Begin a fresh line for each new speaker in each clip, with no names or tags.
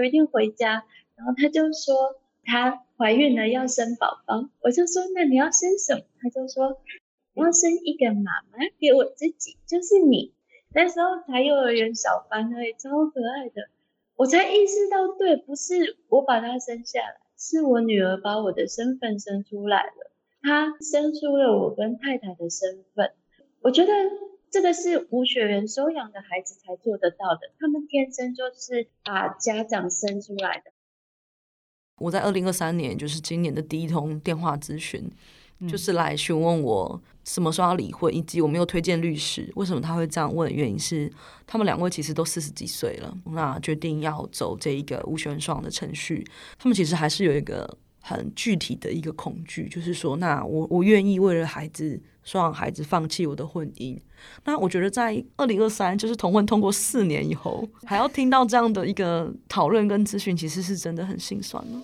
有一天回家，然后他就说他怀孕了要生宝宝，我就说那你要生什么？他就说要生一个妈妈给我自己，就是你。那时候才幼儿园小班而已，超可爱的，我才意识到，对，不是我把他生下来，是我女儿把我的身份生出来了，她生出了我跟太太的身份。我觉得这个是无血缘收养的孩子才做得到的，他们天生就是把家长生出来的。
我在二零二三年，就是今年的第一通电话咨询，就是来询问我什么时候要离婚，以及我没有推荐律师。为什么他会这样问？原因是他们两位其实都四十几岁了，那决定要走这一个无血缘收养的程序，他们其实还是有一个很具体的一个恐惧，就是说，那我我愿意为了孩子，希望孩子，放弃我的婚姻。那我觉得在二零二三，就是同婚通过四年以后，还要听到这样的一个讨论跟咨询，其实是真的很心酸了。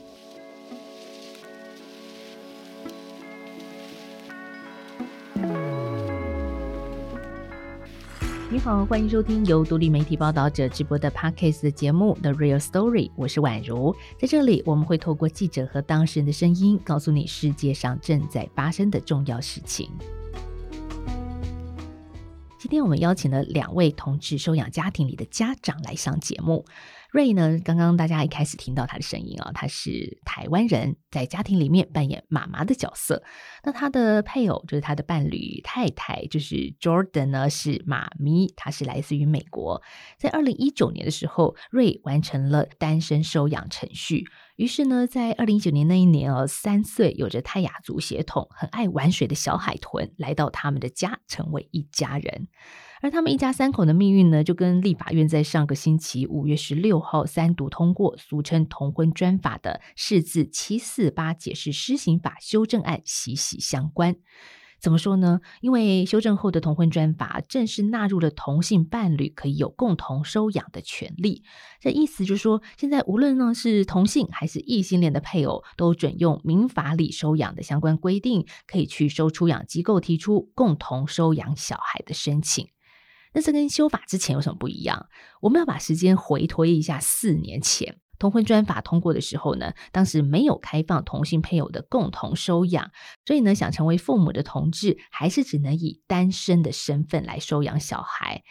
你好，欢迎收听由独立媒体报道者直播的 Podcast 节目《The Real Story》，我是宛如。在这里，我们会透过记者和当事人的声音，告诉你世界上正在发生的重要事情。今天我们邀请了两位同志收养家庭里的家长来上节目。瑞呢，刚刚大家一开始听到他的声音啊，他是台湾人，在家庭里面扮演妈妈的角色。那他的配偶就是他的伴侣太太，就是 Jordan 呢，是妈咪，她是来自于美国。在二零一九年的时候，瑞完成了单身收养程序。于是呢，在二零一九年那一年哦，三岁有着泰雅族血统、很爱玩水的小海豚来到他们的家，成为一家人。而他们一家三口的命运呢，就跟立法院在上个星期五月十六号三读通过俗称同婚专法的释字七四八解释施行法修正案息息相关。怎么说呢？因为修正后的同婚专法正式纳入了同性伴侣可以有共同收养的权利。这意思就是说，现在无论呢是同性还是异性恋的配偶，都准用民法里收养的相关规定，可以去收出养机构提出共同收养小孩的申请。那这跟修法之前有什么不一样？我们要把时间回推一下，四年前同婚专法通过的时候呢，当时没有开放同性配偶的共同收养，所以呢，想成为父母的同志还是只能以单身的身份来收养小孩。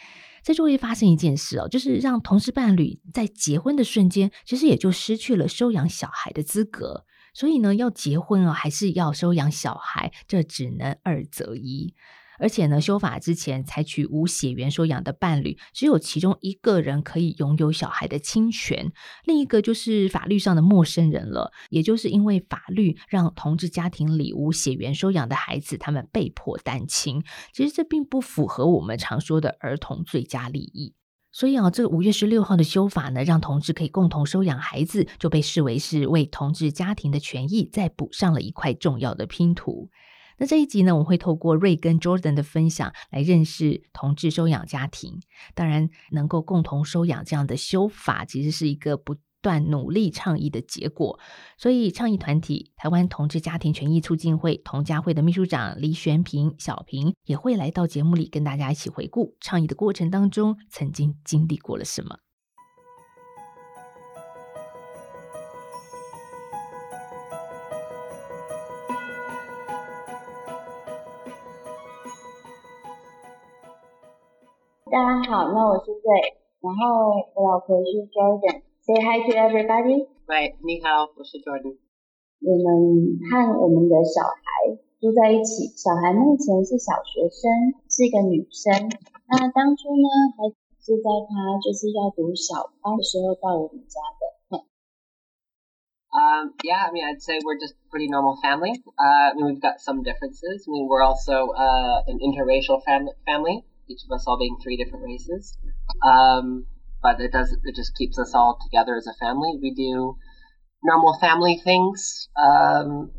这就会发生一件事哦，就是让同事伴侣在结婚的瞬间，其实也就失去了收养小孩的资格。所以呢，要结婚啊，还是要收养小孩，这只能二择一。而且呢，修法之前采取无血缘收养的伴侣，只有其中一个人可以拥有小孩的亲权，另一个就是法律上的陌生人了。也就是因为法律让同志家庭里无血缘收养的孩子，他们被迫单亲，其实这并不符合我们常说的儿童最佳利益。所以啊，这个五月十六号的修法呢，让同志可以共同收养孩子，就被视为是为同志家庭的权益再补上了一块重要的拼图。那这一集呢，我们会透过瑞跟 Jordan 的分享来认识同志收养家庭。当然，能够共同收养这样的修法，其实是一个不段努力倡议的结果。所以，倡议团体台湾同志家庭权益促进会同家会的秘书长李玄平小平也会来到节目里跟大家一起回顾倡议的过程当中曾经经历过了什么。
大家好，那我是 Ray，然后我老婆是 Jordan。Say hi to everybody。
喂，你好，我是 Jordan。
我们和我们的小孩住在一起，小孩目前是小学生，是一个女生。那当初呢，还是在她就是要读小班的时候到我们家的。
Um, yeah, I mean, I'd say we're just pretty normal family. Uh, I mean, we've got some differences. I mean, we're also uh, an interracial fam family. each of us all being three different races. Um, but it does it just keeps us all together as a family. We do normal family things, um,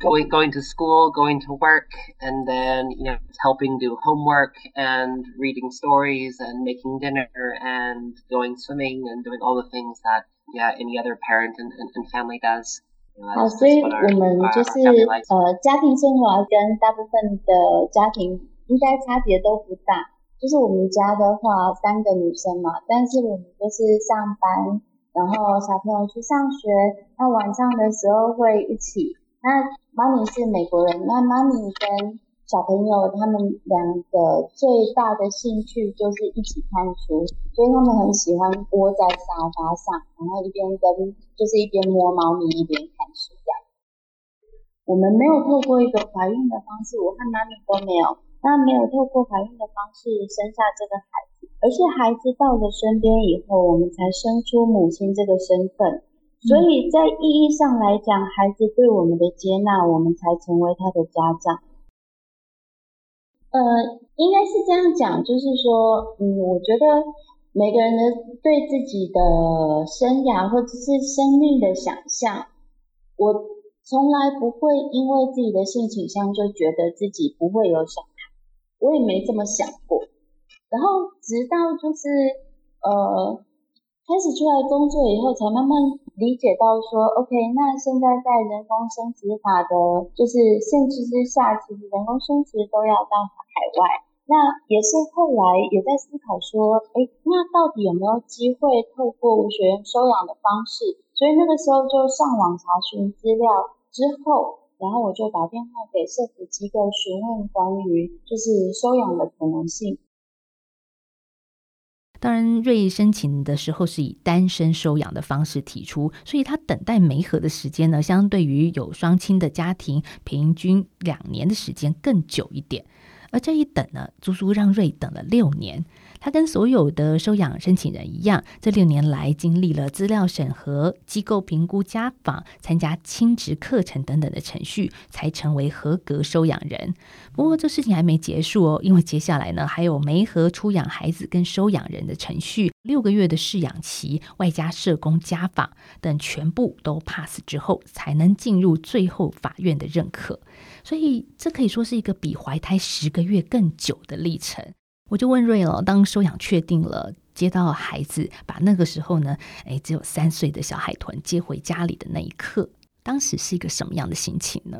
going going to school, going to work, and then you know helping do homework and reading stories and making dinner and going swimming and doing all the things that yeah any other parent and, and, and family does.
好，所以我们就是呃，家庭生活跟大部分的家庭应该差别都不大。 就是我们家的话，三个女生嘛，但是我们就是上班，然后小朋友去上学，那晚上的时候会一起。那妈咪是美国人，那妈咪跟小朋友他们两个最大的兴趣就是一起看书，所以他们很喜欢窝在沙发上，然后一边跟就是一边摸猫咪一边看书这样。我们没有透过一个怀孕的方式，我和妈咪都没有。那没有透过怀孕的方式生下这个孩子，而是孩子到了身边以后，我们才生出母亲这个身份。所以在意义上来讲，孩子对我们的接纳，我们才成为他的家长。呃，应该是这样讲，就是说，嗯，我觉得每个人的对自己的生涯或者是生命的想象，我从来不会因为自己的性倾向就觉得自己不会有小孩。我也没这么想过，然后直到就是呃开始出来工作以后，才慢慢理解到说，OK，那现在在人工生殖法的就是限制之下，其实人工生殖都要到海外。那也是后来也在思考说，哎，那到底有没有机会透过无血缘收养的方式？所以那个时候就上网查询资料之后。然后我就打电话给社福机构询问关于就是收养的可能性。
当然，瑞申请的时候是以单身收养的方式提出，所以他等待媒合的时间呢，相对于有双亲的家庭，平均两年的时间更久一点。而这一等呢，足足让瑞等了六年。他跟所有的收养申请人一样，这六年来经历了资料审核、机构评估、家访、参加亲职课程等等的程序，才成为合格收养人。不过这事情还没结束哦，因为接下来呢，还有媒合出养孩子跟收养人的程序，六个月的试养期，外加社工家访等，全部都 pass 之后，才能进入最后法院的认可。所以这可以说是一个比怀胎十个月更久的历程。我就问瑞了，当收养确定了，接到孩子，把那个时候呢，哎，只有三岁的小海豚接回家里的那一刻，当时是一个什么样的心情呢？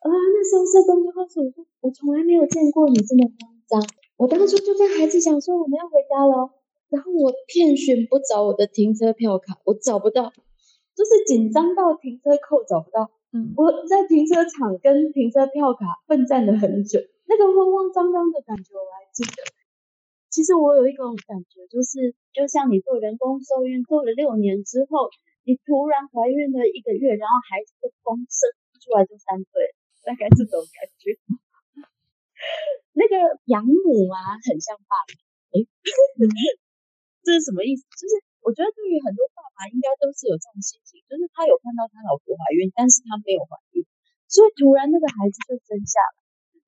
啊，那时候社工就告诉我说，我从来没有见过你这么慌张。我当初就跟孩子讲说，我们要回家了，然后我遍寻不着我的停车票卡，我找不到，就是紧张到停车扣找不到。嗯，我在停车场跟停车票卡奋战了很久。那个慌慌张张的感觉我还记得。其实我有一种感觉，就是就像你做人工受孕做了六年之后，你突然怀孕了一个月，然后孩子就风生出来就三岁，大概这种感觉。那个养母啊，很像爸爸。哎，这是什么意思？就是我觉得对于很多爸爸应该都是有这种心情，就是他有看到他老婆怀孕，但是他没有怀孕，所以突然那个孩子就生下了。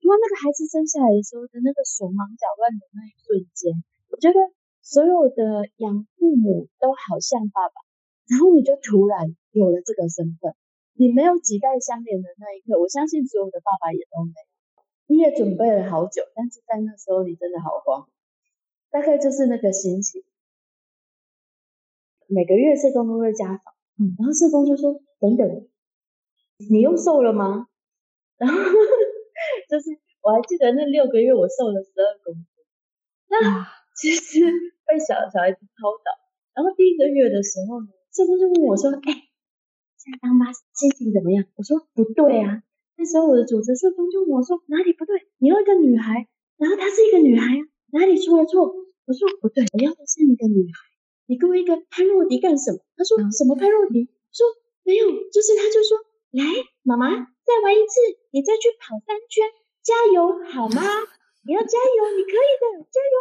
因为那个孩子生下来的时候的那个手忙脚乱的那一瞬间，我觉得所有的养父母都好像爸爸，然后你就突然有了这个身份，你没有几代相连的那一刻，我相信所有的爸爸也都没有。你也准备了好久，但是在那时候你真的好慌，大概就是那个心情。每个月社工都会家访，嗯，然后社工就说：“等等，你又瘦了吗？” 然后。就是我还记得那六个月我瘦了十二公斤，那其实被小小孩子偷导。然后第一个月的时候呢，社工就问我说：“哎、欸，现在当妈心情怎么样？”我说：“不对啊。”那时候我的主治社工就问我说：“哪里不对？你要一个女孩，然后她是一个女孩啊，哪里出了错？”我说：“不对，我要的是一个女孩。你给我一个潘若迪干什么？”他说：“什么潘若迪？”说：“没有，就是他就说，来，妈妈再玩一次，你再去跑三圈。”加油好吗？你要加油，你可以的，加油，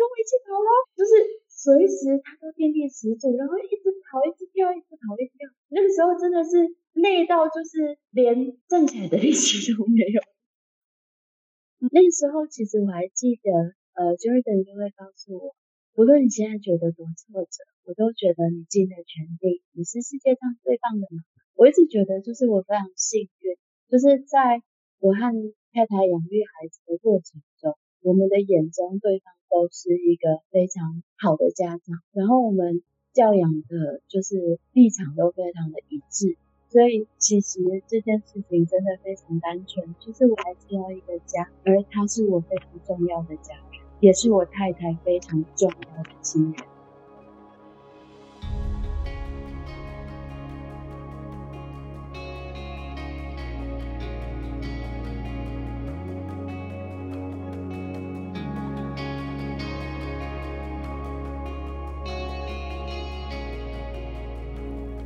跟我一起跑喽！就是随时他都电力十足，然后一直跑，一直跳，一直跑，一直跳。那个时候真的是累到就是连站起来的力气都没有。那个时候其实我还记得，呃，Jordan 就会告诉我，无论你现在觉得多挫折，我都觉得你尽了全力，你是世界上最棒的妈妈。我一直觉得，就是我非常幸运，就是在我和太太养育孩子的过程中，我们的眼中对方都是一个非常好的家长，然后我们教养的就是立场都非常的一致，所以其实这件事情真的非常单纯，就是我还是要一个家，而他是我非常重要的家人，也是我太太非常重要的亲人。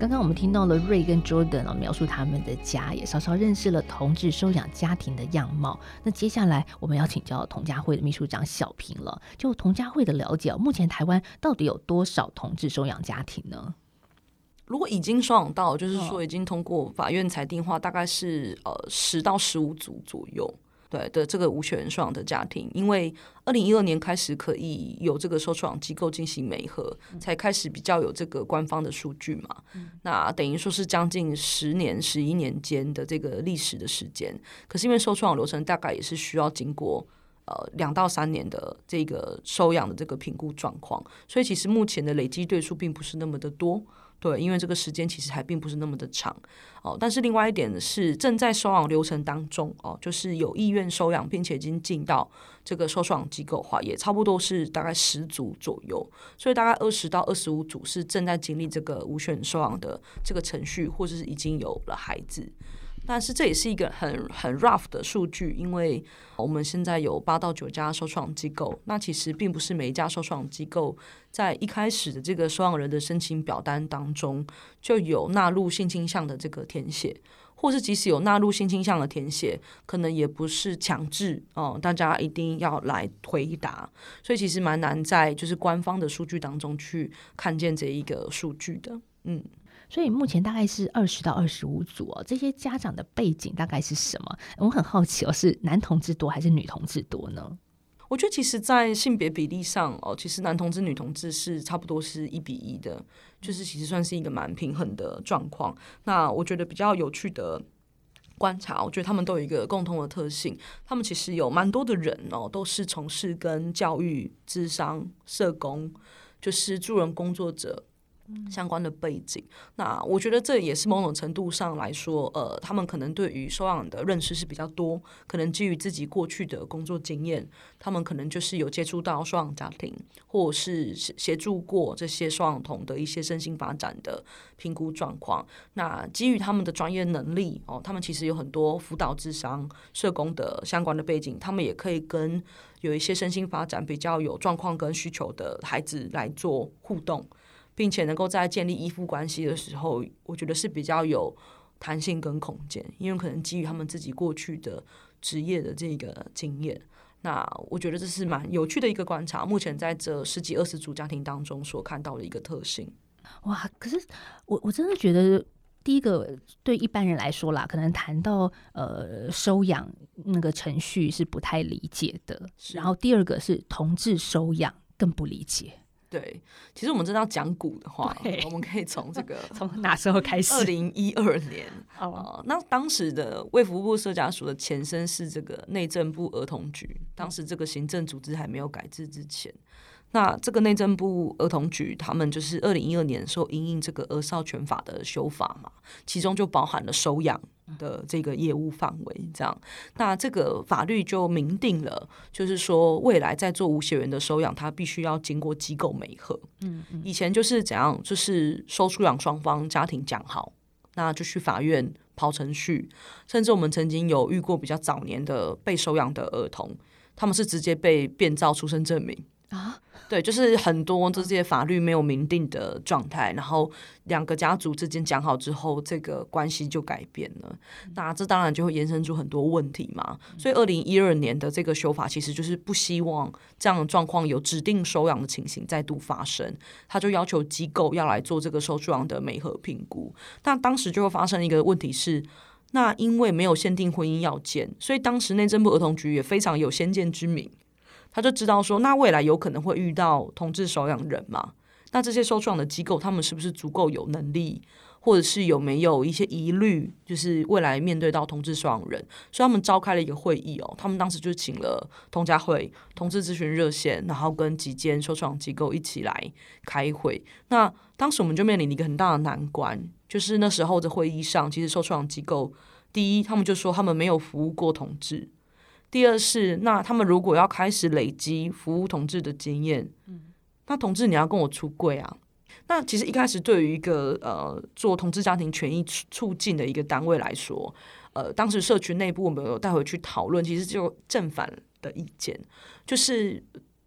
刚刚我们听到了 Ray 跟 Jordan 啊，描述他们的家，也稍稍认识了同志收养家庭的样貌。那接下来我们要请教同家会的秘书长小平了。就同家会的了解，目前台湾到底有多少同志收养家庭呢？
如果已经收养到，就是说已经通过法院裁定的话，大概是呃十到十五组左右。对的，这个无血缘收养的家庭，因为二零一二年开始可以有这个收养机构进行媒合，才开始比较有这个官方的数据嘛。那等于说是将近十年、十一年间的这个历史的时间。可是因为收养流程大概也是需要经过呃两到三年的这个收养的这个评估状况，所以其实目前的累积对数并不是那么的多。对，因为这个时间其实还并不是那么的长哦。但是另外一点是，正在收养流程当中哦，就是有意愿收养，并且已经进到这个收养机构的话，也差不多是大概十组左右。所以大概二十到二十五组是正在经历这个无血缘收养的这个程序，或者是已经有了孩子。但是这也是一个很很 rough 的数据，因为我们现在有八到九家受创机构，那其实并不是每一家受创机构在一开始的这个收养人的申请表单当中就有纳入性倾向的这个填写，或是即使有纳入性倾向的填写，可能也不是强制哦，大家一定要来回答，所以其实蛮难在就是官方的数据当中去看见这一个数据的，嗯。
所以目前大概是二十到二十五组哦，这些家长的背景大概是什么？我很好奇哦，是男同志多还是女同志多呢？
我觉得其实，在性别比例上哦，其实男同志、女同志是差不多是一比一的，就是其实算是一个蛮平衡的状况。那我觉得比较有趣的观察，我觉得他们都有一个共同的特性，他们其实有蛮多的人哦，都是从事跟教育、智商、社工，就是助人工作者。相关的背景，那我觉得这也是某种程度上来说，呃，他们可能对于收养的认识是比较多，可能基于自己过去的工作经验，他们可能就是有接触到收养家庭，或者是协助过这些收养童的一些身心发展的评估状况。那基于他们的专业能力哦，他们其实有很多辅导、智商、社工的相关的背景，他们也可以跟有一些身心发展比较有状况跟需求的孩子来做互动。并且能够在建立依附关系的时候，我觉得是比较有弹性跟空间，因为可能基于他们自己过去的职业的这个经验，那我觉得这是蛮有趣的一个观察。目前在这十几二十组家庭当中所看到的一个特性。
哇，可是我我真的觉得，第一个对一般人来说啦，可能谈到呃收养那个程序是不太理解的，然后第二个是同志收养更不理解。
对，其实我们真的要讲古的话，我们可以从这个
从哪时候开始？
二零一二年
哦、
呃，那当时的卫福部社家署的前身是这个内政部儿童局，当时这个行政组织还没有改制之前。那这个内政部儿童局，他们就是二零一二年的时候因应这个儿少权法的修法嘛，其中就包含了收养的这个业务范围。这样，那这个法律就明定了，就是说未来在做无血缘的收养，他必须要经过机构媒合。嗯，以前就是怎样，就是收出养双方家庭讲好，那就去法院跑程序，甚至我们曾经有遇过比较早年的被收养的儿童，他们是直接被变造出生证明。啊，对，就是很多这些法律没有明定的状态，然后两个家族之间讲好之后，这个关系就改变了，那这当然就会延伸出很多问题嘛。所以二零一二年的这个修法，其实就是不希望这样的状况有指定收养的情形再度发生，他就要求机构要来做这个收养的美合评估。那当时就会发生一个问题是，那因为没有限定婚姻要件，所以当时内政部儿童局也非常有先见之明。他就知道说，那未来有可能会遇到同志收养人嘛？那这些收养的机构，他们是不是足够有能力，或者是有没有一些疑虑，就是未来面对到同志收养人？所以他们召开了一个会议哦，他们当时就请了通家会、同志咨询热线，然后跟几间收养机构一起来开会。那当时我们就面临一个很大的难关，就是那时候的会议上，其实收养机构第一，他们就说他们没有服务过同志。第二是，那他们如果要开始累积服务同志的经验，嗯，那同志你要跟我出柜啊？那其实一开始对于一个呃做同志家庭权益促进的一个单位来说，呃，当时社群内部我们有带回去讨论，其实就正反的意见，就是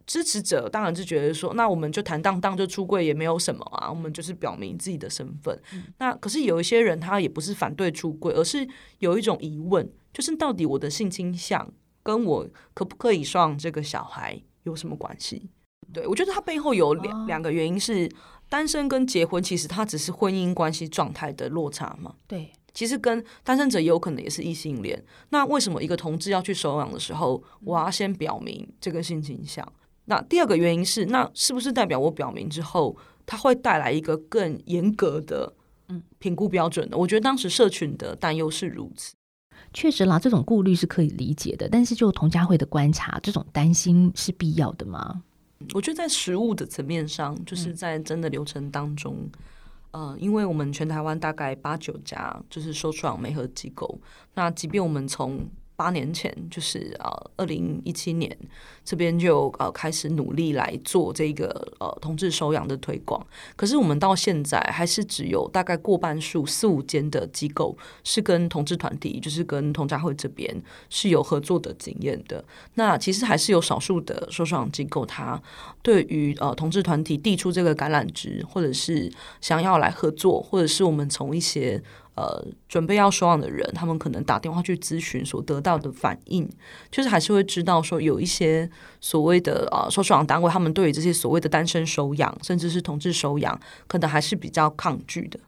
支持者当然是觉得说，那我们就坦荡荡就出柜也没有什么啊，我们就是表明自己的身份。嗯、那可是有一些人他也不是反对出柜，而是有一种疑问，就是到底我的性倾向跟我可不可以上这个小孩有什么关系？对，我觉得他背后有两、哦、两个原因是单身跟结婚，其实它只是婚姻关系状态的落差嘛。
对，
其实跟单身者也有可能也是异性恋。那为什么一个同志要去收养的时候，我要先表明这个性倾向？那第二个原因是，那是不是代表我表明之后，它会带来一个更严格的嗯评估标准呢？我觉得当时社群的担忧是如此。
确实啦，这种顾虑是可以理解的。但是就童家慧的观察，这种担心是必要的吗？
我觉得在实物的层面上，就是在真的流程当中，嗯、呃，因为我们全台湾大概八九家就是收出养媒和机构，那即便我们从八年前，就是呃，二零一七年这边就呃开始努力来做这个呃同志收养的推广。可是我们到现在还是只有大概过半数四五间的机构是跟同志团体，就是跟同家会这边是有合作的经验的。那其实还是有少数的收养机构，他对于呃同志团体递出这个橄榄枝，或者是想要来合作，或者是我们从一些。呃，准备要收养的人，他们可能打电话去咨询，所得到的反应，就是还是会知道说，有一些所谓的呃收养单位，他们对于这些所谓的单身收养，甚至是同志收养，可能还是比较抗拒的。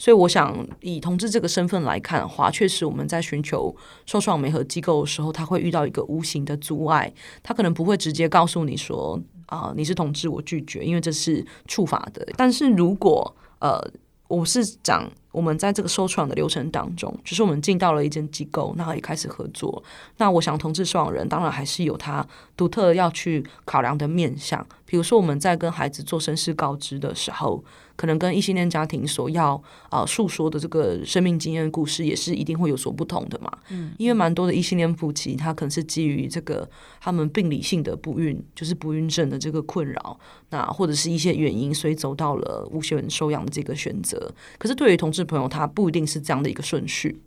所以，我想以同志这个身份来看的话，确实我们在寻求收养媒合机构的时候，他会遇到一个无形的阻碍，他可能不会直接告诉你说啊、你是同志，我拒绝，因为这是触法的。但是如果呃，我是讲。我们在这个收创的流程当中，就是我们进到了一间机构，那也开始合作。那我想，同志收养人当然还是有他独特要去考量的面向。比如说，我们在跟孩子做身世告知的时候。可能跟异性恋家庭所要啊诉说的这个生命经验故事也是一定会有所不同的嘛。嗯，因为蛮多的异性恋夫妻，他可能是基于这个他们病理性的不孕，就是不孕症的这个困扰，那或者是一些原因，所以走到了无血缘收养的这个选择。可是对于同志朋友，他不一定是这样的一个顺序。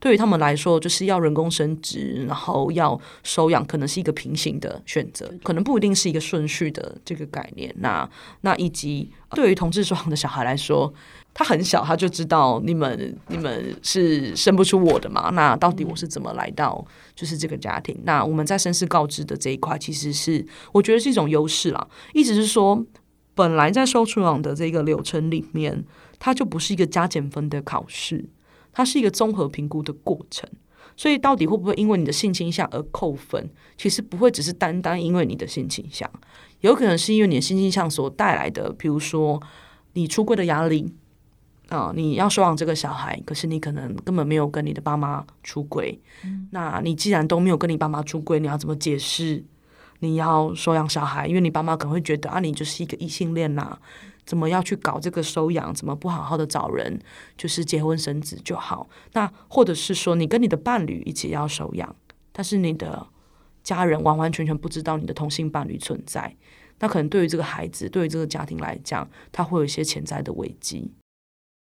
对于他们来说，就是要人工生殖，然后要收养，可能是一个平行的选择，可能不一定是一个顺序的这个概念。那那以及对于同志收养的小孩来说，他很小，他就知道你们你们是生不出我的嘛？那到底我是怎么来到就是这个家庭？那我们在身世告知的这一块，其实是我觉得是一种优势啦。意思是说，本来在收出养的这个流程里面，它就不是一个加减分的考试。它是一个综合评估的过程，所以到底会不会因为你的性倾向而扣分？其实不会只是单单因为你的性倾向，有可能是因为你的性倾向所带来的，比如说你出柜的压力啊、呃，你要收养这个小孩，可是你可能根本没有跟你的爸妈出轨，嗯、那你既然都没有跟你爸妈出轨，你要怎么解释你要收养小孩？因为你爸妈可能会觉得啊，你就是一个异性恋呐、啊。怎么要去搞这个收养？怎么不好好的找人，就是结婚生子就好？那或者是说，你跟你的伴侣一起要收养，但是你的家人完完全全不知道你的同性伴侣存在，那可能对于这个孩子，对于这个家庭来讲，他会有一些潜在的危机。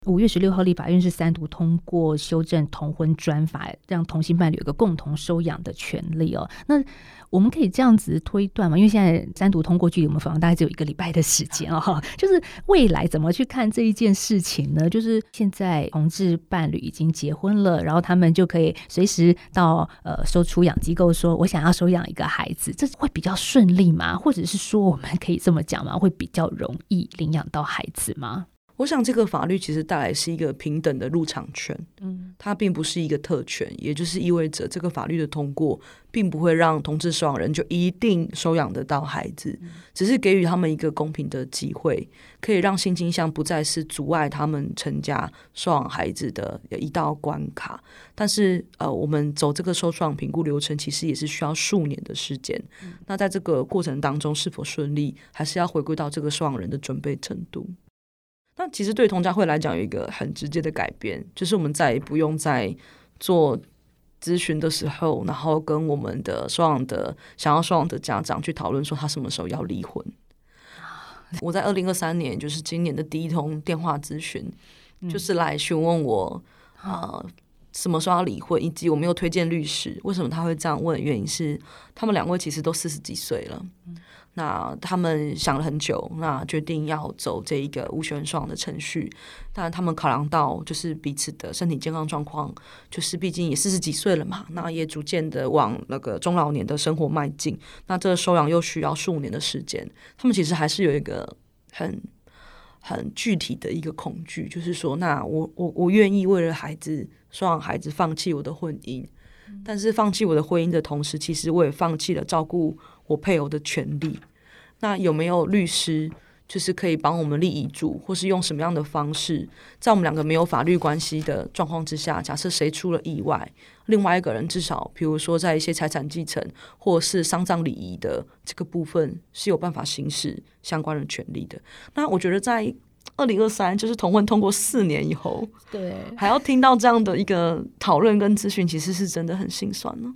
五月十六号，立法院是三读通过修正同婚专法，让同性伴侣有个共同收养的权利哦。那我们可以这样子推断吗？因为现在三读通过，距离我们访问大概只有一个礼拜的时间哦。就是未来怎么去看这一件事情呢？就是现在同志伴侣已经结婚了，然后他们就可以随时到呃收出养机构说，我想要收养一个孩子，这会比较顺利吗？或者是说，我们可以这么讲吗？会比较容易领养到孩子吗？
我想这个法律其实带来是一个平等的入场权，嗯，它并不是一个特权，也就是意味着这个法律的通过，并不会让同志收养人就一定收养得到孩子，只是给予他们一个公平的机会，可以让性倾向不再是阻碍他们成家收养孩子的一道关卡。但是，呃，我们走这个收养评估流程，其实也是需要数年的时间。那在这个过程当中是否顺利，还是要回归到这个收养人的准备程度。那其实对同家会来讲有一个很直接的改变，就是我们再也不用在做咨询的时候，然后跟我们的收养的想要收养的家长去讨论说他什么时候要离婚。我在二零二三年，就是今年的第一通电话咨询，就是来询问我啊。呃什么时候要离婚，以及我没有推荐律师，为什么他会这样问？原因是他们两位其实都四十几岁了。那他们想了很久，那决定要走这一个无血缘收养的程序。当然，他们考量到就是彼此的身体健康状况，就是毕竟也四十几岁了嘛，那也逐渐的往那个中老年的生活迈进。那这个收养又需要数年的时间，他们其实还是有一个很很具体的一个恐惧，就是说，那我我我愿意为了孩子说让孩子，放弃我的婚姻，但是放弃我的婚姻的同时，其实我也放弃了照顾。我配偶的权利，那有没有律师就是可以帮我们立遗嘱，或是用什么样的方式，在我们两个没有法律关系的状况之下，假设谁出了意外，另外一个人至少，比如说在一些财产继承或是丧葬礼仪的这个部分是有办法行使相关的权利的。那我觉得在二零二三，就是同婚通过四年以后，
对，
还要听到这样的一个讨论跟资讯，其实是真的很心酸呢。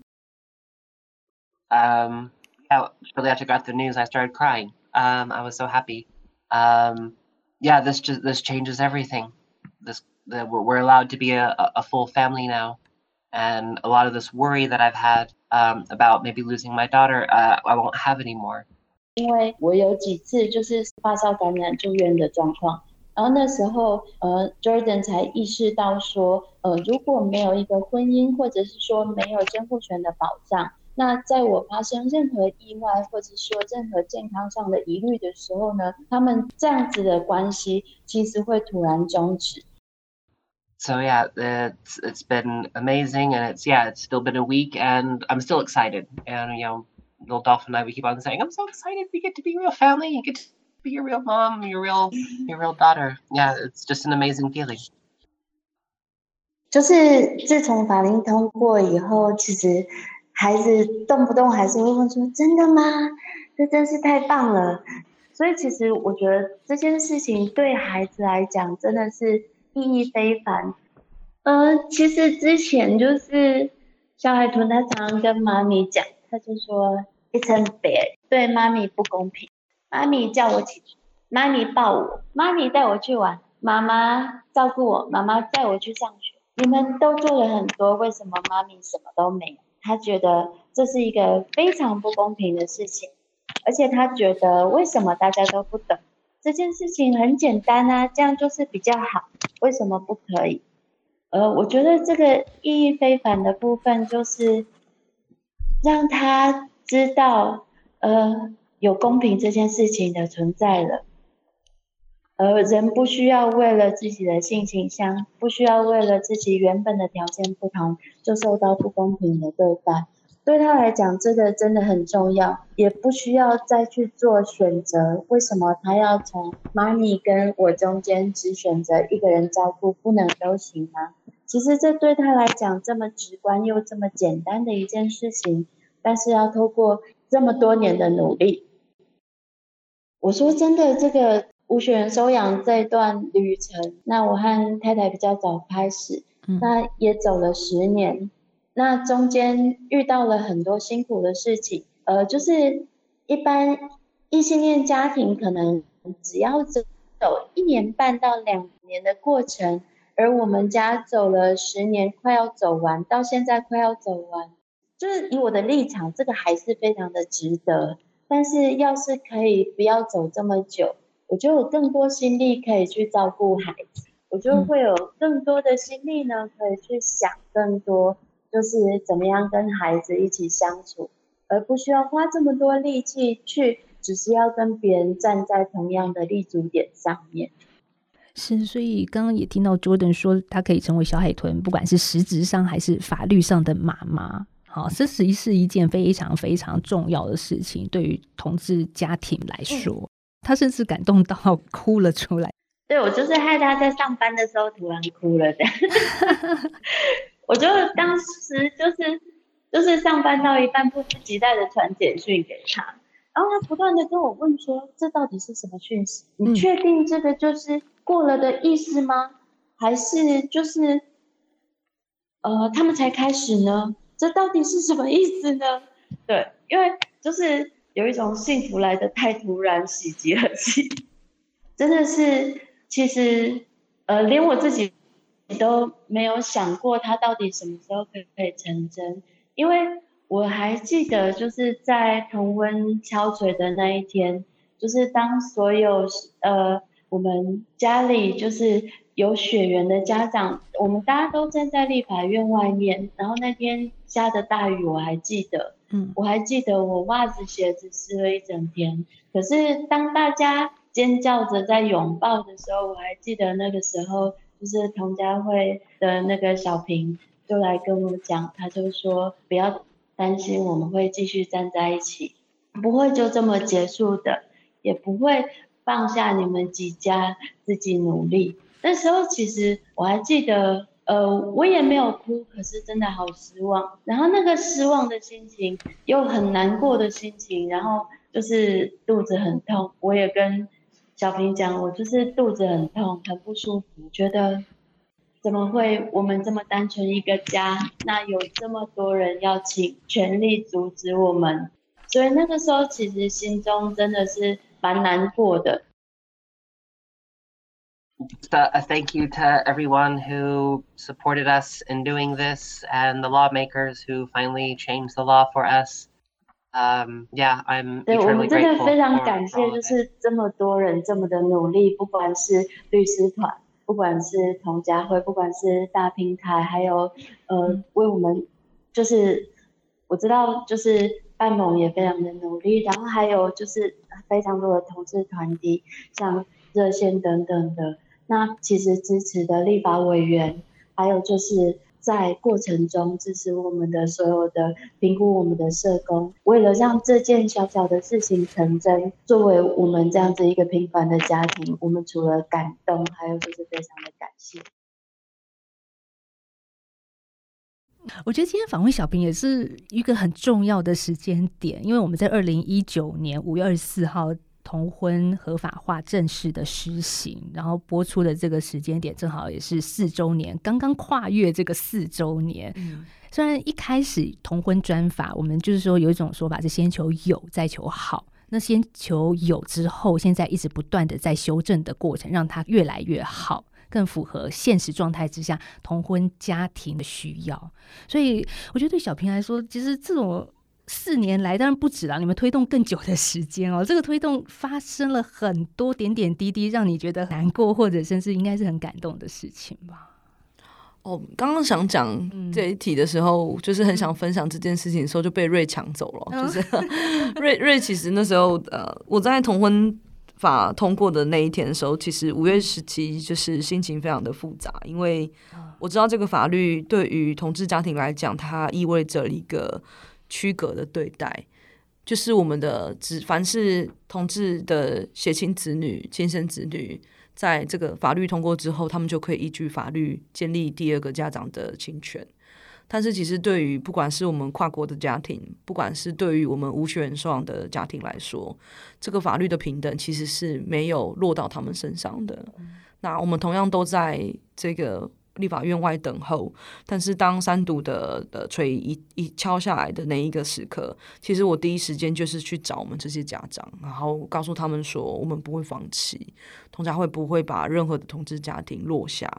嗯。Yeah, shortly after I got the news, I started crying. Um, I was so happy. Um, yeah, this just this changes everything. This the, we're allowed to be a, a full family now, and a lot of this worry that I've had um, about maybe losing my daughter, uh, I won't have anymore.
因为我有几次就是发烧感染住院的状况，然后那时候呃，Jordan 才意识到说，呃，如果没有一个婚姻，或者是说没有监护权的保障。 那在我发生任何意外，或者说任何健康上的疑虑的时候呢，他们这样子的关系其实会突然终止。
So yeah, it's it's been amazing, and it's yeah, it's still been a week, and I'm still excited. And you know, little Dolphin and I, we keep on saying, I'm so excited we get to be real family, you get to be your real mom, your real your real daughter. Yeah, it's just an amazing feeling.
就是自从法令通过以后，其实。 孩子动不动还是会问说：“真的吗？这真是太棒了！”所以其实我觉得这件事情对孩子来讲真的是意义非凡。嗯、其实之前就是小海豚他常常跟妈咪讲，他就说：“It's unfair，对妈咪不公平。妈咪叫我起床，妈咪抱我，妈咪带我去玩，妈妈照顾我，妈妈带我去上学。你们都做了很多，为什么妈咪什么都没有？”他觉得这是一个非常不公平的事情，而且他觉得为什么大家都不懂这件事情很简单啊，这样就是比较好，为什么不可以？呃，我觉得这个意义非凡的部分就是让他知道，呃，有公平这件事情的存在了。而人不需要为了自己的性倾向，不需要为了自己原本的条件不同，就受到不公平的对待。对他来讲，这个真的很重要，也不需要再去做选择。为什么他要从妈咪跟我中间只选择一个人照顾，不能都行吗？其实这对他来讲这么直观又这么简单的一件事情，但是要透过这么多年的努力，我说真的，这个。无血缘收养这段旅程，那我和太太比较早开始，那也走了十年，那中间遇到了很多辛苦的事情，呃，就是一般异性恋家庭可能只要走走一年半到两年的过程，而我们家走了十年，快要走完，到现在快要走完，就是以我的立场，这个还是非常的值得，但是要是可以不要走这么久。我就有更多心力可以去照顾孩子，我就会有更多的心力呢，可以去想更多，就是怎么样跟孩子一起相处，而不需要花这么多力气去，只是要跟别人站在同样的立足点上面。
是，所以刚刚也听到 Jordan 说，他可以成为小海豚，不管是实质上还是法律上的妈妈。好，这实际是一件非常非常重要的事情，对于同志家庭来说。嗯他甚至感动到哭了出来。
对，我就是害他在上班的时候突然哭了的。我就当时就是就是上班到一半，迫不及待的传简讯给他，然后他不断的跟我问说：“这到底是什么讯息？你确定这个就是过了的意思吗？还是就是呃他们才开始呢？这到底是什么意思呢？”对，因为就是。有一种幸福来的太突然，喜极而泣，真的是，其实，呃，连我自己都没有想过他到底什么时候可以可以成真，因为我还记得就是在同温敲锤的那一天，就是当所有呃我们家里就是有血缘的家长，我们大家都站在立法院外面，然后那天下的大雨我还记得，嗯，我还记得我袜子鞋子湿了一整天，可是当大家尖叫着在拥抱的时候，我还记得那个时候。就是童家会的那个小平就来跟我讲，他就说不要担心，我们会继续站在一起，不会就这么结束的，也不会放下你们几家自己努力。那时候其实我还记得，呃，我也没有哭，可是真的好失望。然后那个失望的心情，又很难过的心情，然后就是肚子很痛，我也跟。小平讲，我就是肚子很痛，很不舒服，觉得怎么会我们这么单纯一个家，那有这么多人要请全力阻止我们，所以那个时候其实心中真的是蛮难过的。
So a thank you to everyone who supported us in doing this and the lawmakers who finally changed the law for us. Um, yeah, I'm
对，我们真的非常感谢，就是这么多人这么的努力，不管是律师团，不管是同家会，不管是大平台，还有呃为我们，就是我知道就是半盟也非常的努力，然后还有就是非常多的同志团体，像热线等等的， 那其实支持的立法委员，还有就是。在过程中支持我们的所有的评估，我们的社工，为了让这件小小的事情成真，作为我们这样子一个平凡的家庭，我们除了感动，还有就是非常的感谢。
我觉得今天访问小平也是一个很重要的时间点，因为我们在二零一九年五月二十四号。同婚合法化正式的施行，然后播出的这个时间点正好也是四周年，刚刚跨越这个四周年。嗯，虽然一开始同婚专法，我们就是说有一种说法是先求有再求好，那先求有之后，现在一直不断的在修正的过程，让它越来越好，更符合现实状态之下同婚家庭的需要。所以我觉得对小平来说，其实这种。四年来，当然不止了。你们推动更久的时间哦，这个推动发生了很多点点滴滴，让你觉得难过，或者甚至应该是很感动的事情吧？
哦，刚刚想讲这一题的时候，嗯、就是很想分享这件事情的时候，就被瑞抢走了。嗯、就是瑞 瑞，其实那时候呃，我在同婚法通过的那一天的时候，其实五月十七，就是心情非常的复杂，因为我知道这个法律对于同志家庭来讲，它意味着一个。区隔的对待，就是我们的子，凡是同志的血亲子女、亲生子女，在这个法律通过之后，他们就可以依据法律建立第二个家长的侵权。但是，其实对于不管是我们跨国的家庭，不管是对于我们无血缘收养的家庭来说，这个法律的平等其实是没有落到他们身上的。那我们同样都在这个。立法院外等候，但是当三读的的锤一一敲下来的那一个时刻，其实我第一时间就是去找我们这些家长，然后告诉他们说，我们不会放弃，同家会不会把任何的同志家庭落下。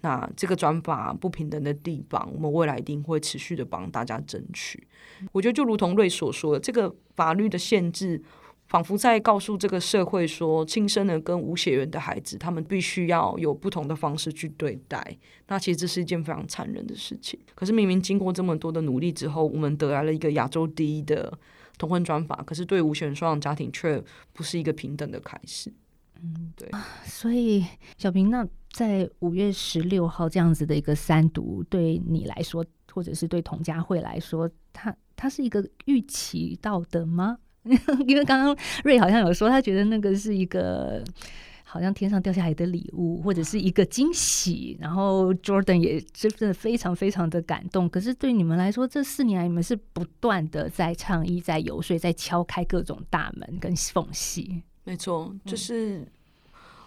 那这个转法不平等的地方，我们未来一定会持续的帮大家争取。我觉得就如同瑞所说的，这个法律的限制。仿佛在告诉这个社会说，亲生的跟无血缘的孩子，他们必须要有不同的方式去对待。那其实这是一件非常残忍的事情。可是明明经过这么多的努力之后，我们得来了一个亚洲第一的同婚专法，可是对无血缘双养家庭却不是一个平等的开始。嗯，对。
所以小平，那在五月十六号这样子的一个三读，对你来说，或者是对童家慧来说，它它是一个预期到的吗？因为刚刚瑞好像有说，他觉得那个是一个好像天上掉下来的礼物，或者是一个惊喜。然后 Jordan 也真的非常非常的感动。可是对你们来说，这四年来你们是不断的在倡议、在游说、在敲开各种大门跟缝隙。
没错，就是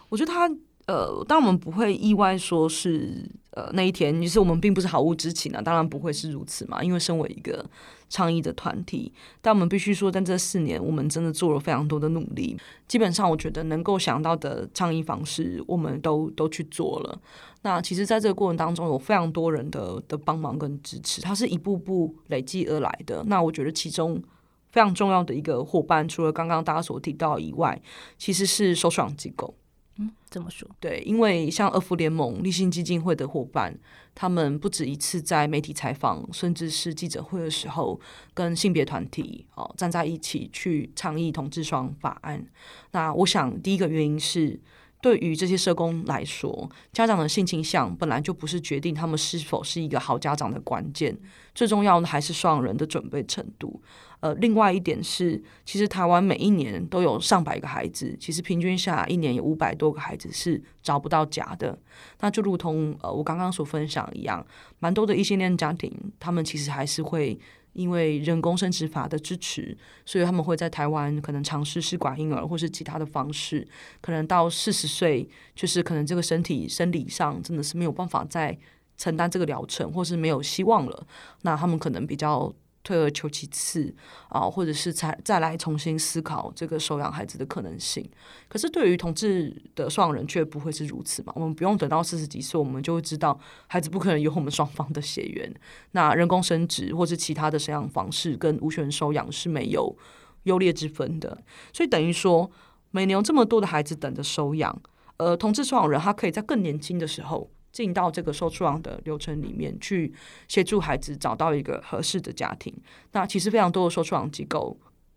我觉得他呃，但我们不会意外说是呃那一天，其实我们并不是毫无知情啊，当然不会是如此嘛，因为身为一个倡议的团体，但我们必须说，在这四年，我们真的做了非常多的努力。基本上，我觉得能够想到的倡议方式，我们都都去做了。那其实，在这个过程当中，有非常多人的的帮忙跟支持，它是一步步累积而来的。那我觉得其中非常重要的一个伙伴，除了刚刚大家所提到以外，其实是收养机构。
嗯，怎么说？
对，因为像二福联盟、立信基金会的伙伴，他们不止一次在媒体采访，甚至是记者会的时候，跟性别团体哦站在一起去倡议同志双法案。那我想，第一个原因是，对于这些社工来说，家长的性倾向本来就不是决定他们是否是一个好家长的关键，最重要的还是双人的准备程度。呃，另外一点是，其实台湾每一年都有上百个孩子，其实平均下一年有五百多个孩子是找不到家的。那就如同呃我刚刚所分享一样，蛮多的异性恋家庭，他们其实还是会因为人工生殖法的支持，所以他们会在台湾可能尝试试管婴儿或是其他的方式，可能到四十岁，就是可能这个身体生理上真的是没有办法再承担这个疗程，或是没有希望了，那他们可能比较。退而求其次啊，或者是再再来重新思考这个收养孩子的可能性。可是对于同志的收养人却不会是如此嘛？我们不用等到四十几岁，我们就会知道孩子不可能有我们双方的血缘。那人工生殖或是其他的生养方式跟无权收养是没有优劣之分的。所以等于说，每年有这么多的孩子等着收养，呃，同志收养人他可以在更年轻的时候。进到这个收养的流程里面去协助孩子找到一个合适的家庭。那其实非常多的收养机构，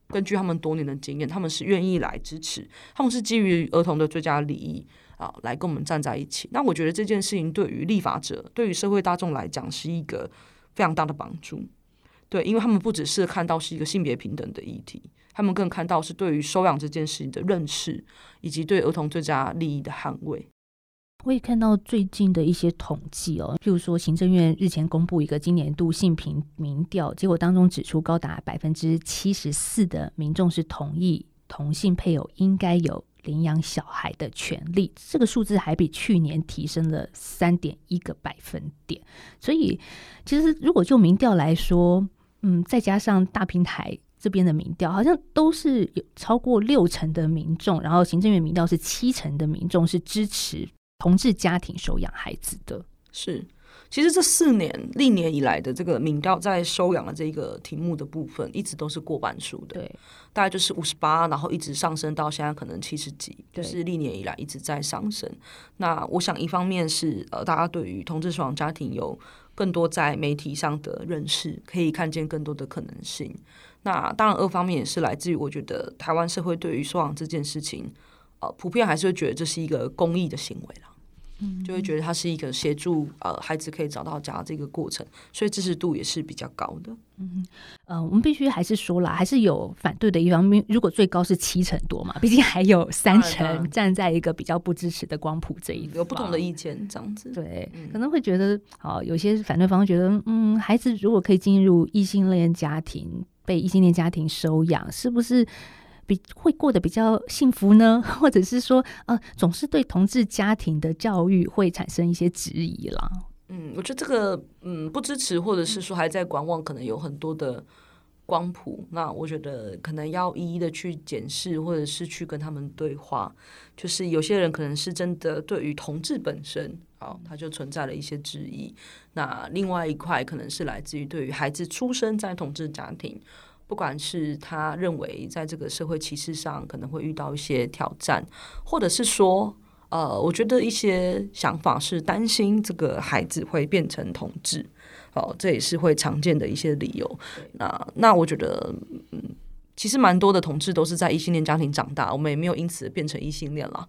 根据他们多年的经验，他们是愿意来支持，他们是基于儿童的最佳利益啊，来跟我们站在一起。那我觉得这件事情对于立法者、对于社会大众来讲是一个非常大的帮助。对，因为他们不只是看到是一个性别平等的议题，他们更看到是对于收养这件事情的认识，以及对儿童最佳利益的捍卫。
我也看到最近的一些统计哦，譬如说行政院日前公布一个今年度性平民调，结果当中指出高达百分之七十四的民众是同意同性配偶应该有领养小孩的权利，这个数字还比去年提升了三点一个百分点。所以其实如果就民调来说，嗯，再加上大平台这边的民调，好像都是有超过六成的民众，然后行政院民调是七成的民众是支持。同志家庭收养孩子的
是，其实这四年历年以来的这个民调在收养的这个题目的部分，一直都是过半数的，
对，
大概就是五十八，然后一直上升到现在可能七十几，就是历年以来一直在上升。那我想一方面是呃，大家对于同志收养家庭有更多在媒体上的认识，可以看见更多的可能性。那当然二方面也是来自于我觉得台湾社会对于收养这件事情。呃，普遍还是会觉得这是一个公益的行为啦，嗯，就会觉得它是一个协助呃孩子可以找到家这个过程，所以支持度也是比较高的。
嗯，呃，我们必须还是说啦，还是有反对的一方面。如果最高是七成多嘛，毕竟还有三成站在一个比较不支持的光谱这一方，
有不同的意见这样子。
对，嗯，可能会觉得，好，有些反对方会觉得，嗯，孩子如果可以进入异性恋家庭，被异性恋家庭收养，是不是？比会过得比较幸福呢，或者是说，呃，总是对同志家庭的教育会产生一些质疑啦。
嗯，我觉得这个，嗯，不支持，或者是说还在观望，可能有很多的光谱。那我觉得可能要一一的去检视，或者是去跟他们对话。就是有些人可能是真的对于同志本身，好，他就存在了一些质疑。那另外一块可能是来自于对于孩子出生在同志家庭。不管是他认为在这个社会歧视上可能会遇到一些挑战，或者是说，呃，我觉得一些想法是担心这个孩子会变成同志，哦，这也是会常见的一些理由。那那我觉得，嗯，其实蛮多的同志都是在异性恋家庭长大，我们也没有因此变成异性恋了。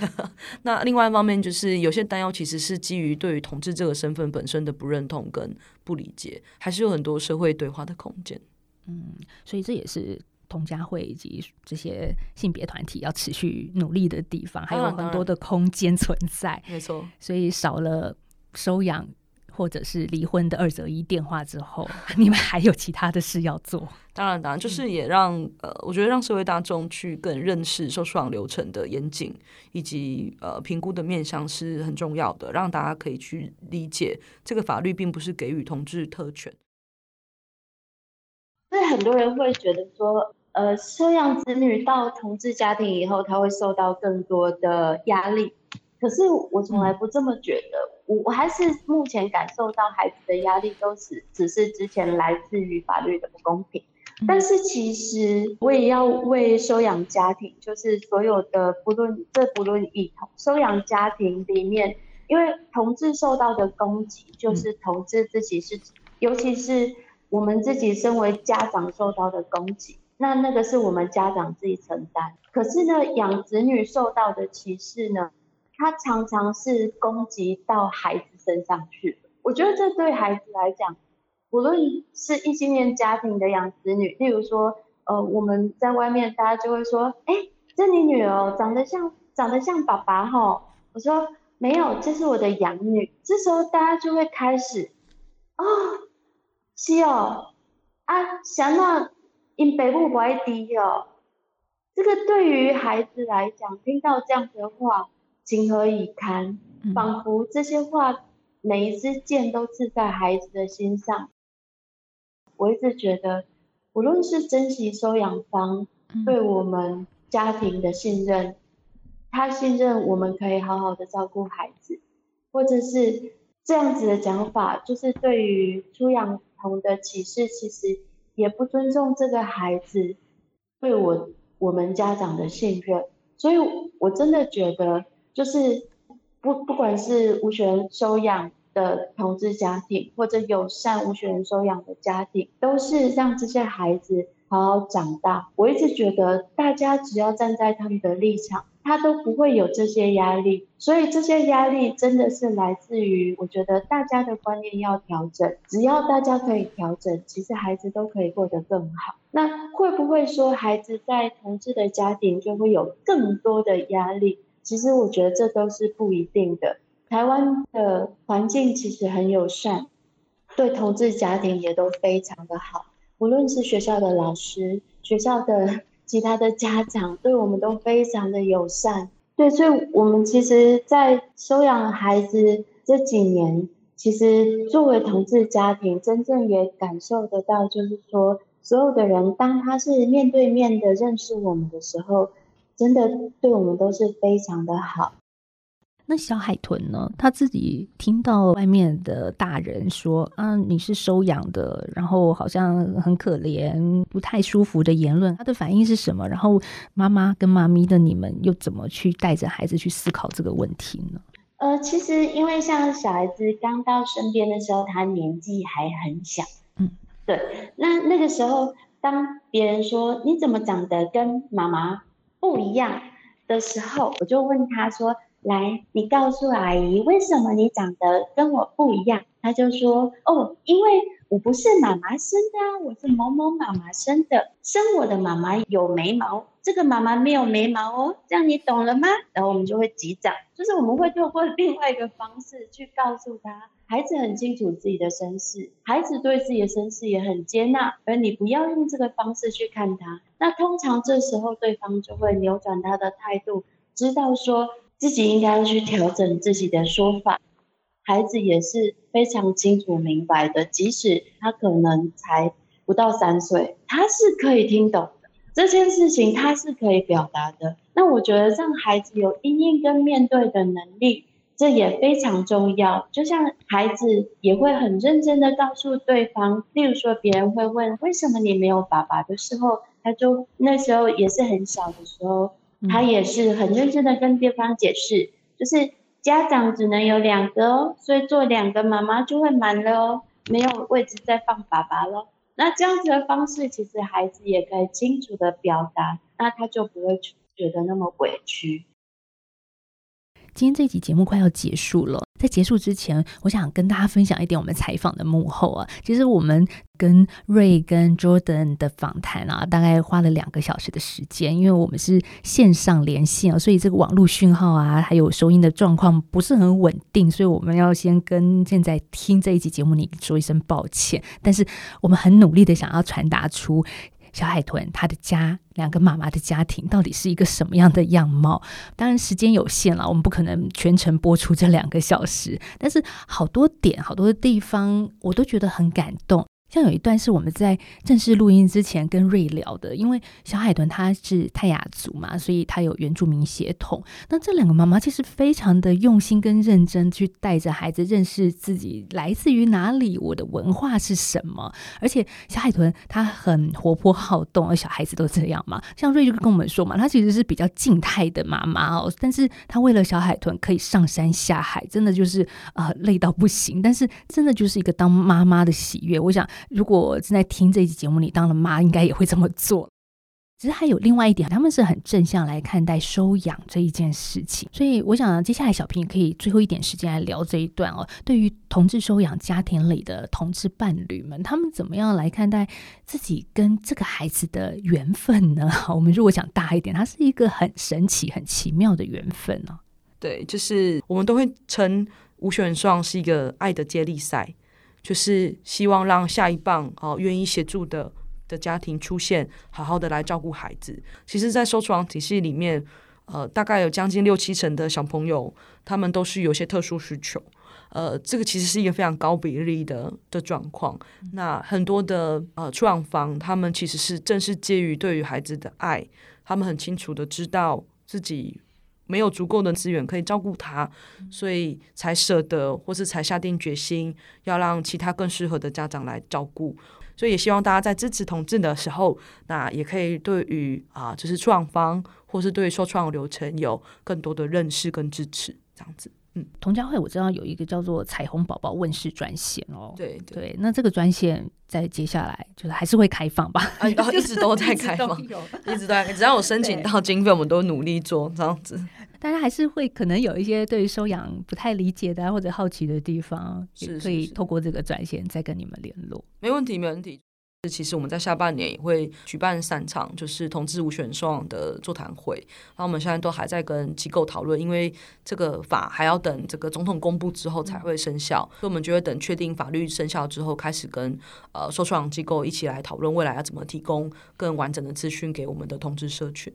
那另外一方面就是有些担忧，其实是基于对于同志这个身份本身的不认同跟不理解，还是有很多社会对话的空间。
嗯，所以这也是同家会以及这些性别团体要持续努力的地方，还有很多的空间存在。
没错，
所以少了收养，或者是离婚的二择一电话之后，你们还有其他的事要做？
当然，当然，就是也让呃，我觉得让社会大众去更认识受收养流程的严谨以及呃评估的面向是很重要的，让大家可以去理解这个法律并不是给予同志特权。
所以很多人会觉得说，呃，收养子女到同志家庭以后，他会受到更多的压力。可是我从来不这么觉得，我我还是目前感受到孩子的压力都是只是之前来自于法律的不公平。但是其实我也要为收养家庭，就是所有的不论这不论以同收养家庭里面，因为同志受到的攻击，就是同志自己是，尤其是我们自己身为家长受到的攻击，那那个是我们家长自己承担。可是呢，养子女受到的歧视呢？他常常是攻击到孩子身上去。我觉得这对孩子来讲，无论是异性恋家庭的养子女，例如说，呃，我们在外面大家就会说，哎，这你女儿长得像长得像爸爸吼。我说没有，这是我的养女。这时候大家就会开始，哦，是哦，啊，想到因北部不爱滴哦。这个对于孩子来讲，听到这样的话。情何以堪？仿佛这些话每一支箭都刺在孩子的心上。我一直觉得，无论是珍惜收养方对我们家庭的信任，他信任我们可以好好的照顾孩子，或者是这样子的讲法，就是对于出养童的歧视，其实也不尊重这个孩子对我我们家长的信任。所以我真的觉得。就是不不管是无血缘收养的同志家庭，或者友善无血缘收养的家庭，都是让这些孩子好好长大。我一直觉得，大家只要站在他们的立场，他都不会有这些压力。所以这些压力真的是来自于，我觉得大家的观念要调整。只要大家可以调整，其实孩子都可以过得更好。那会不会说孩子在同志的家庭就会有更多的压力？其实我觉得这都是不一定的。台湾的环境其实很友善，对同志家庭也都非常的好。无论是学校的老师、学校的其他的家长，对我们都非常的友善。对，所以我们其实，在收养孩子这几年，其实作为同志家庭，真正也感受得到，就是说，所有的人当他是面对面的认识我们的时候。真的对我们都是非常的好。
那小海豚呢？他自己听到外面的大人说：“啊，你是收养的，然后好像很可怜，不太舒服的言论。”他的反应是什么？然后妈妈跟妈咪的你们又怎么去带着孩子去思考这个问题呢？
呃，其实因为像小孩子刚到身边的时候，他年纪还很小，嗯，对。那那个时候，当别人说你怎么长得跟妈妈不一样的时候，我就问他说：“来，你告诉阿姨，为什么你长得跟我不一样？”他就说：“哦，因为我不是妈妈生的，我是某某妈妈生的，生我的妈妈有眉毛。”这个妈妈没有眉毛哦，这样你懂了吗？然后我们就会击掌，就是我们会透过另外一个方式去告诉他，孩子很清楚自己的身世，孩子对自己的身世也很接纳，而你不要用这个方式去看他。那通常这时候对方就会扭转他的态度，知道说自己应该要去调整自己的说法。孩子也是非常清楚明白的，即使他可能才不到三岁，他是可以听懂的。这件事情他是可以表达的，那我觉得让孩子有因应跟面对的能力，这也非常重要。就像孩子也会很认真的告诉对方，例如说别人会问为什么你没有爸爸的时候，他就那时候也是很小的时候，他也是很认真的跟对方解释，就是家长只能有两个哦，所以做两个妈妈就会满了哦，没有位置再放爸爸了。那这样子的方式，其实孩子也可以清楚的表达，那他就不会觉得那么委屈。
今天这集节目快要结束了，在结束之前，我想跟大家分享一点我们采访的幕后啊。其实我们跟 Ray 跟 Jordan 的访谈啊，大概花了两个小时的时间，因为我们是线上连线啊，所以这个网络讯号啊，还有收音的状况不是很稳定，所以我们要先跟现在听这一集节目你说一声抱歉。但是我们很努力的想要传达出。小海豚他的家，两个妈妈的家庭到底是一个什么样的样貌？当然时间有限了，我们不可能全程播出这两个小时。但是好多点、好多地方，我都觉得很感动。像有一段是我们在正式录音之前跟瑞聊的，因为小海豚他是泰雅族嘛，所以他有原住民血统。那这两个妈妈其实非常的用心跟认真，去带着孩子认识自己来自于哪里，我的文化是什么。而且小海豚他很活泼好动，而小孩子都这样嘛。像瑞就跟我们说嘛，他其实是比较静态的妈妈哦，但是他为了小海豚可以上山下海，真的就是啊、累到不行，但是真的就是一个当妈妈的喜悦。我想。如果正在听这一集节目，你当了妈，应该也会这么做。其实还有另外一点，他们是很正向来看待收养这一件事情。所以，我想接下来小平也可以最后一点时间来聊这一段哦。对于同志收养家庭里的同志伴侣们，他们怎么样来看待自己跟这个孩子的缘分呢？我们如果讲大一点，它是一个很神奇、很奇妙的缘分呢。
对，就是我们都会称无血缘收养是一个爱的接力赛。就是希望让下一棒哦，愿意协助的的家庭出现，好好的来照顾孩子。其实，在收养体系里面，呃，大概有将近六七成的小朋友，他们都是有些特殊需求。呃，这个其实是一个非常高比例的的状况。那很多的呃出养方，他们其实是正是基于对于孩子的爱，他们很清楚的知道自己。没有足够的资源可以照顾他，所以才舍得，或是才下定决心要让其他更适合的家长来照顾。所以也希望大家在支持同志的时候，那也可以对于啊，就是创方或是对说创流程有更多的认识跟支持，这样子。嗯，童佳慧我知道有一个叫做彩虹宝宝问世专线哦，
对对，对，那这个专线在接下来就是还是会开放吧？
啊，一直都在开放，一直都在，只要我申请到经费，我们都努力做这样子。
大家还是会可能有一些对于收养不太理解的或者好奇的地方，也可以透过这个专线再跟你们联络。
没问题，没问题。其实我们在下半年也会举办三场，就是同志无血缘收养的座谈会。然后我们现在都还在跟机构讨论，因为这个法还要等这个总统公布之后才会生效，所以我们就会等确定法律生效之后，开始跟呃收养机构一起来讨论未来要怎么提供更完整的资讯给我们的同志社群。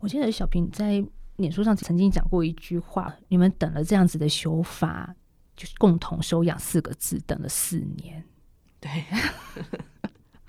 我记得小平在脸书上曾经讲过一句话：你们等了这样子的修法，就是共同收养四个字，等了四年。
对。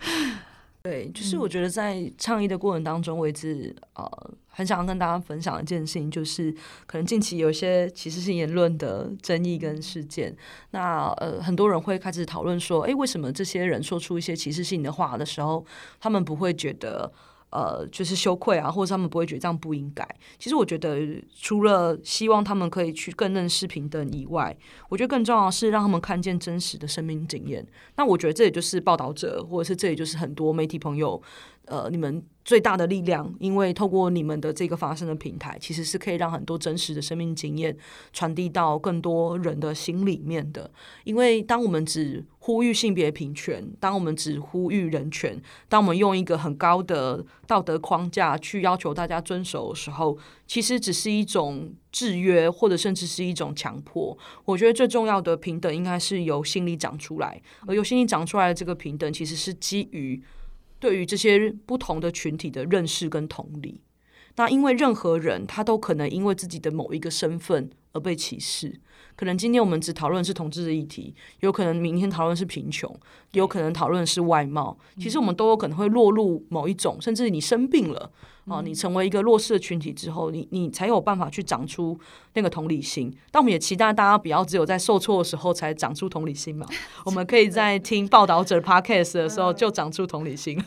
对，就是我觉得在倡议的过程当中，我一直呃很想要跟大家分享一件事情，就是可能近期有一些歧视性言论的争议跟事件，那呃很多人会开始讨论说，诶，为什么这些人说出一些歧视性的话的时候，他们不会觉得？呃，就是羞愧啊，或者他们不会觉得这样不应该。其实我觉得，除了希望他们可以去更认识平等以外，我觉得更重要的是让他们看见真实的生命经验。那我觉得这也就是报道者，或者是这也就是很多媒体朋友。呃，你们最大的力量，因为透过你们的这个发声的平台，其实是可以让很多真实的生命经验传递到更多人的心里面的。因为当我们只呼吁性别平权，当我们只呼吁人权，当我们用一个很高的道德框架去要求大家遵守的时候，其实只是一种制约，或者甚至是一种强迫。我觉得最重要的平等，应该是由心里长出来，而由心里长出来的这个平等，其实是基于。对于这些不同的群体的认识跟同理，那因为任何人他都可能因为自己的某一个身份而被歧视。可能今天我们只讨论是同志的议题，有可能明天讨论是贫穷，有可能讨论是外貌。其实我们都有可能会落入某一种，甚至你生病了。哦，你成为一个弱势的群体之后，你你才有办法去长出那个同理心。但我们也期待大家不要只有在受挫的时候才长出同理心嘛。我们可以在听报道者 podcast 的时候就长出同理心。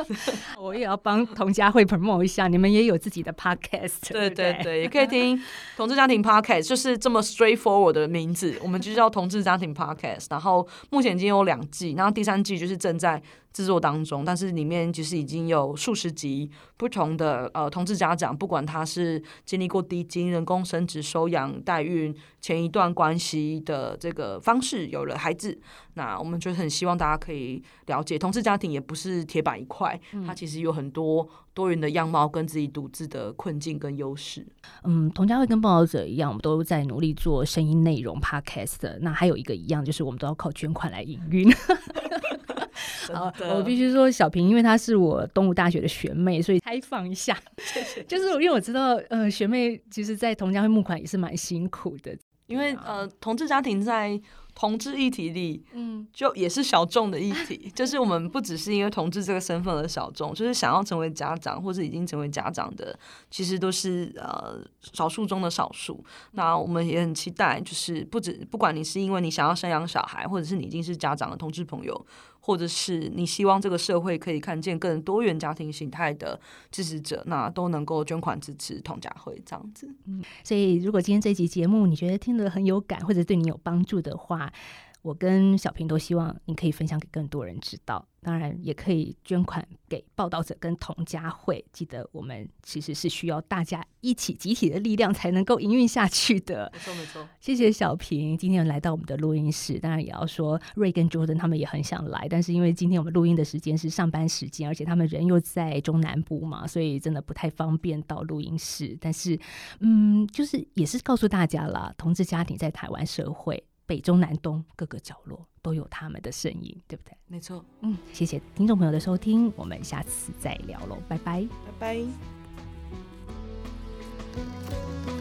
我也要帮童佳慧 promote 一下，你们也有自己的 podcast，
对对
对，
对，也可以听同志家庭 podcast，就是这么 straightforward 的名字，我们就叫同志家庭 podcast。然后目前已经有两季，然后第三季就是正在。制作当中，但是里面其实已经有数十集不同的呃同志家长，不管他是经历过低精人工生殖、收养、代孕前一段关系的这个方式有了孩子，那我们就很希望大家可以了解，同志家庭也不是铁板一块，它其实有很多多元的样貌跟自己独自的困境跟优势。
嗯，同佳慧跟报道者一样，我们都在努力做声音内容 podcast。那还有一个一样，就是我们都要靠捐款来营运。好，我必须说小平，因为她是我东吴大学的学妹，所以开放一下，就是因为我知道，呃，学妹其实，在同家会募款也是蛮辛苦的，
因为呃，同志家庭在。同志议题里，嗯，就也是小众的议题，就是我们不只是因为同志这个身份而小众，就是想要成为家长或者已经成为家长的，其实都是呃少数中的少数。那我们也很期待，就是不止不管你是因为你想要生养小孩，或者是你已经是家长的同志朋友，或者是你希望这个社会可以看见更多元家庭形态的支持者，那都能够捐款支持同家会这样子。
嗯，所以如果今天这集节目你觉得听得很有感，或者对你有帮助的话，我跟小平都希望你可以分享给更多人知道，当然也可以捐款给报道者跟同佳慧。记得我们其实是需要大家一起集体的力量才能够营运下去的。
没错没错，
谢谢小平今天来到我们的录音室。当然也要说瑞跟 Jordan 他们也很想来，但是因为今天我们录音的时间是上班时间，而且他们人又在中南部嘛，所以真的不太方便到录音室。但是嗯，就是也是告诉大家啦，同志家庭在台湾社会。北中南东各个角落都有他们的身影，对不对？
没错。
嗯，谢谢听众朋友的收听，我们下次再聊喽，拜拜，
拜拜。